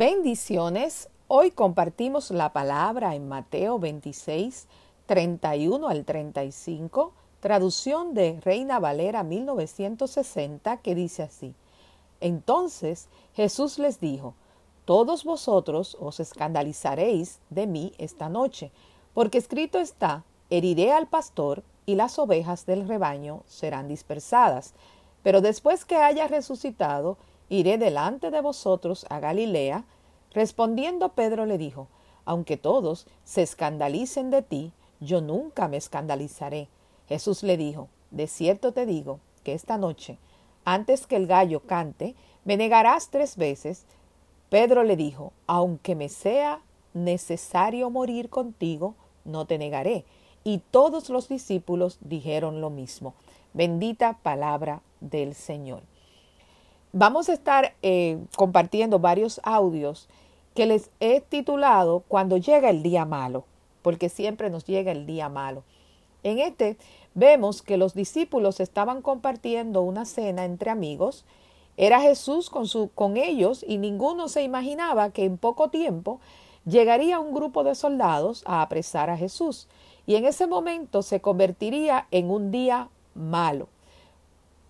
Bendiciones. Hoy compartimos la palabra en Mateo 26, 31 al 35, traducción de Reina Valera 1960, que dice así. Entonces Jesús les dijo, Todos vosotros os escandalizaréis de mí esta noche, porque escrito está, heriré al pastor y las ovejas del rebaño serán dispersadas. Pero después que haya resucitado, iré delante de vosotros a Galilea. Respondiendo Pedro le dijo, aunque todos se escandalicen de ti, yo nunca me escandalizaré. Jesús le dijo, de cierto te digo que esta noche, antes que el gallo cante, me negarás tres veces. Pedro le dijo, aunque me sea necesario morir contigo, no te negaré. Y todos los discípulos dijeron lo mismo. Bendita palabra del Señor. Vamos a estar eh, compartiendo varios audios que les he titulado Cuando llega el día malo, porque siempre nos llega el día malo. En este vemos que los discípulos estaban compartiendo una cena entre amigos. Era Jesús con, su, con ellos y ninguno se imaginaba que en poco tiempo llegaría un grupo de soldados a apresar a Jesús y en ese momento se convertiría en un día malo.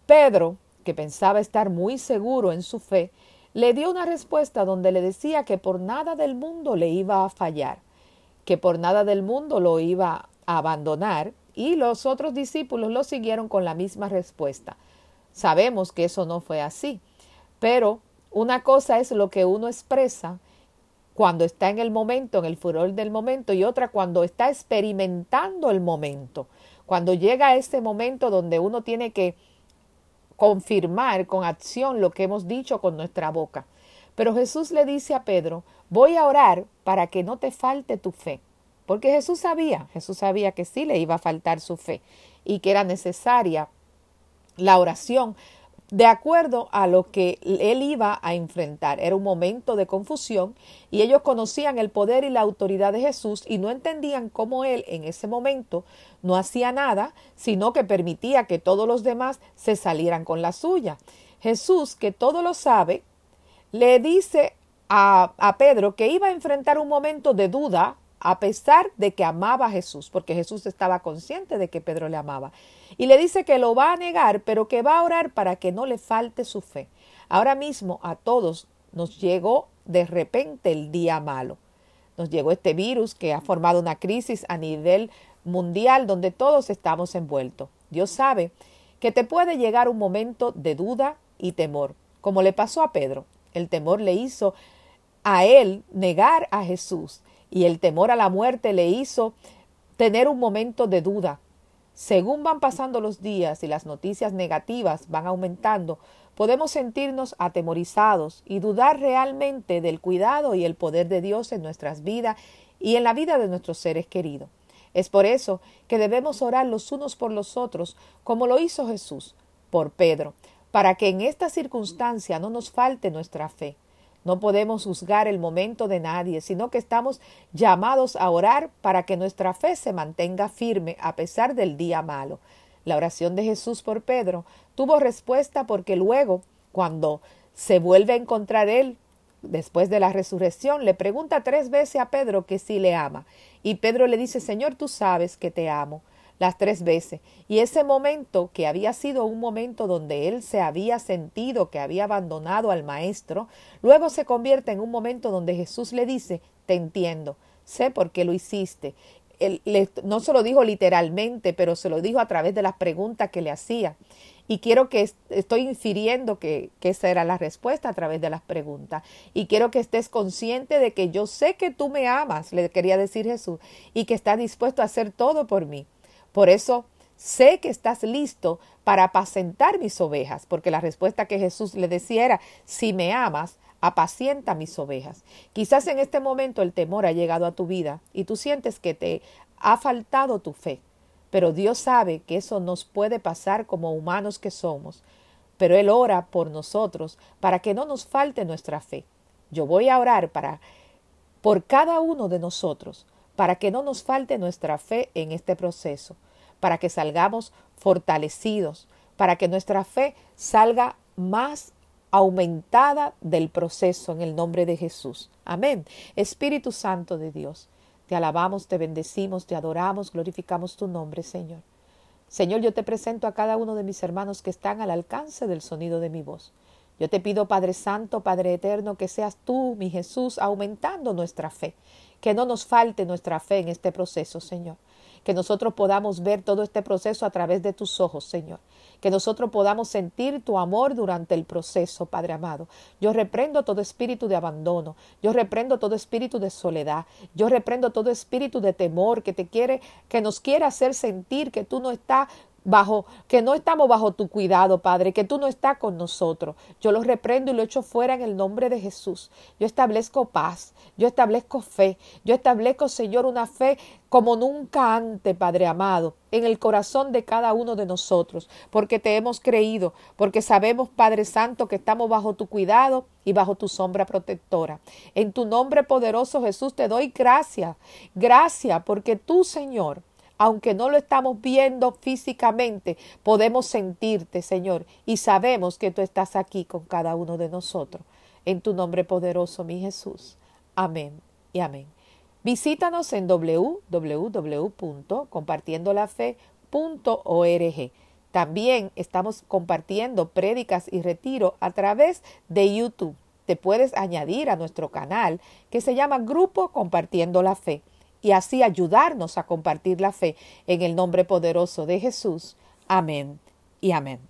Pedro que pensaba estar muy seguro en su fe, le dio una respuesta donde le decía que por nada del mundo le iba a fallar, que por nada del mundo lo iba a abandonar, y los otros discípulos lo siguieron con la misma respuesta. Sabemos que eso no fue así, pero una cosa es lo que uno expresa cuando está en el momento, en el furor del momento, y otra cuando está experimentando el momento, cuando llega ese momento donde uno tiene que confirmar con acción lo que hemos dicho con nuestra boca. Pero Jesús le dice a Pedro, voy a orar para que no te falte tu fe. Porque Jesús sabía, Jesús sabía que sí le iba a faltar su fe y que era necesaria la oración de acuerdo a lo que él iba a enfrentar. Era un momento de confusión y ellos conocían el poder y la autoridad de Jesús y no entendían cómo él en ese momento no hacía nada, sino que permitía que todos los demás se salieran con la suya. Jesús, que todo lo sabe, le dice a, a Pedro que iba a enfrentar un momento de duda a pesar de que amaba a Jesús, porque Jesús estaba consciente de que Pedro le amaba. Y le dice que lo va a negar, pero que va a orar para que no le falte su fe. Ahora mismo a todos nos llegó de repente el día malo. Nos llegó este virus que ha formado una crisis a nivel mundial donde todos estamos envueltos. Dios sabe que te puede llegar un momento de duda y temor, como le pasó a Pedro. El temor le hizo a él negar a Jesús y el temor a la muerte le hizo tener un momento de duda. Según van pasando los días y las noticias negativas van aumentando, podemos sentirnos atemorizados y dudar realmente del cuidado y el poder de Dios en nuestras vidas y en la vida de nuestros seres queridos. Es por eso que debemos orar los unos por los otros, como lo hizo Jesús por Pedro, para que en esta circunstancia no nos falte nuestra fe. No podemos juzgar el momento de nadie, sino que estamos llamados a orar para que nuestra fe se mantenga firme a pesar del día malo. La oración de Jesús por Pedro tuvo respuesta porque luego, cuando se vuelve a encontrar él después de la resurrección, le pregunta tres veces a Pedro que sí le ama. Y Pedro le dice, Señor, tú sabes que te amo las tres veces. Y ese momento, que había sido un momento donde él se había sentido que había abandonado al Maestro, luego se convierte en un momento donde Jesús le dice, te entiendo, sé por qué lo hiciste. Él, no se lo dijo literalmente, pero se lo dijo a través de las preguntas que le hacía. Y quiero que estoy infiriendo que, que, esa era la respuesta a través de las preguntas. Y quiero que estés consciente de que yo sé que tú me amas, le quería decir Jesús, y que estás dispuesto a hacer todo por mí. Por eso sé que estás listo para apacentar mis ovejas, porque la respuesta que Jesús le decía era, si me amas, apacienta mis ovejas. Quizás en este momento el temor ha llegado a tu vida y tú sientes que te ha faltado tu fe, pero Dios sabe que eso nos puede pasar como humanos que somos, pero Él ora por nosotros para que no nos falte nuestra fe. Yo voy a orar para por cada uno de nosotros, para que no nos falte nuestra fe en este proceso, para que salgamos fortalecidos, para que nuestra fe salga más aumentada del proceso en el nombre de Jesús. Amén. Espíritu Santo de Dios, te alabamos, te bendecimos, te adoramos, glorificamos tu nombre, Señor. Señor, yo te presento a cada uno de mis hermanos que están al alcance del sonido de mi voz. Yo te pido, Padre Santo, Padre Eterno, que seas tú, mi Jesús, aumentando nuestra fe, que no nos falte nuestra fe en este proceso, Señor que nosotros podamos ver todo este proceso a través de tus ojos, Señor. Que nosotros podamos sentir tu amor durante el proceso, Padre amado. Yo reprendo todo espíritu de abandono. Yo reprendo todo espíritu de soledad. Yo reprendo todo espíritu de temor que te quiere, que nos quiere hacer sentir que tú no estás bajo, que no estamos bajo tu cuidado, Padre, que tú no estás con nosotros. Yo lo reprendo y lo echo fuera en el nombre de Jesús. Yo establezco paz, yo establezco fe, yo establezco, Señor, una fe como nunca antes, Padre amado, en el corazón de cada uno de nosotros, porque te hemos creído, porque sabemos, Padre Santo, que estamos bajo tu cuidado y bajo tu sombra protectora. En tu nombre poderoso, Jesús, te doy gracias, gracias, porque tú, Señor, aunque no lo estamos viendo físicamente, podemos sentirte, Señor, y sabemos que tú estás aquí con cada uno de nosotros. En tu nombre poderoso, mi Jesús. Amén y amén. Visítanos en www.compartiendolafe.org. También estamos compartiendo prédicas y retiro a través de YouTube. Te puedes añadir a nuestro canal que se llama Grupo Compartiendo la Fe y así ayudarnos a compartir la fe en el nombre poderoso de Jesús. Amén y amén.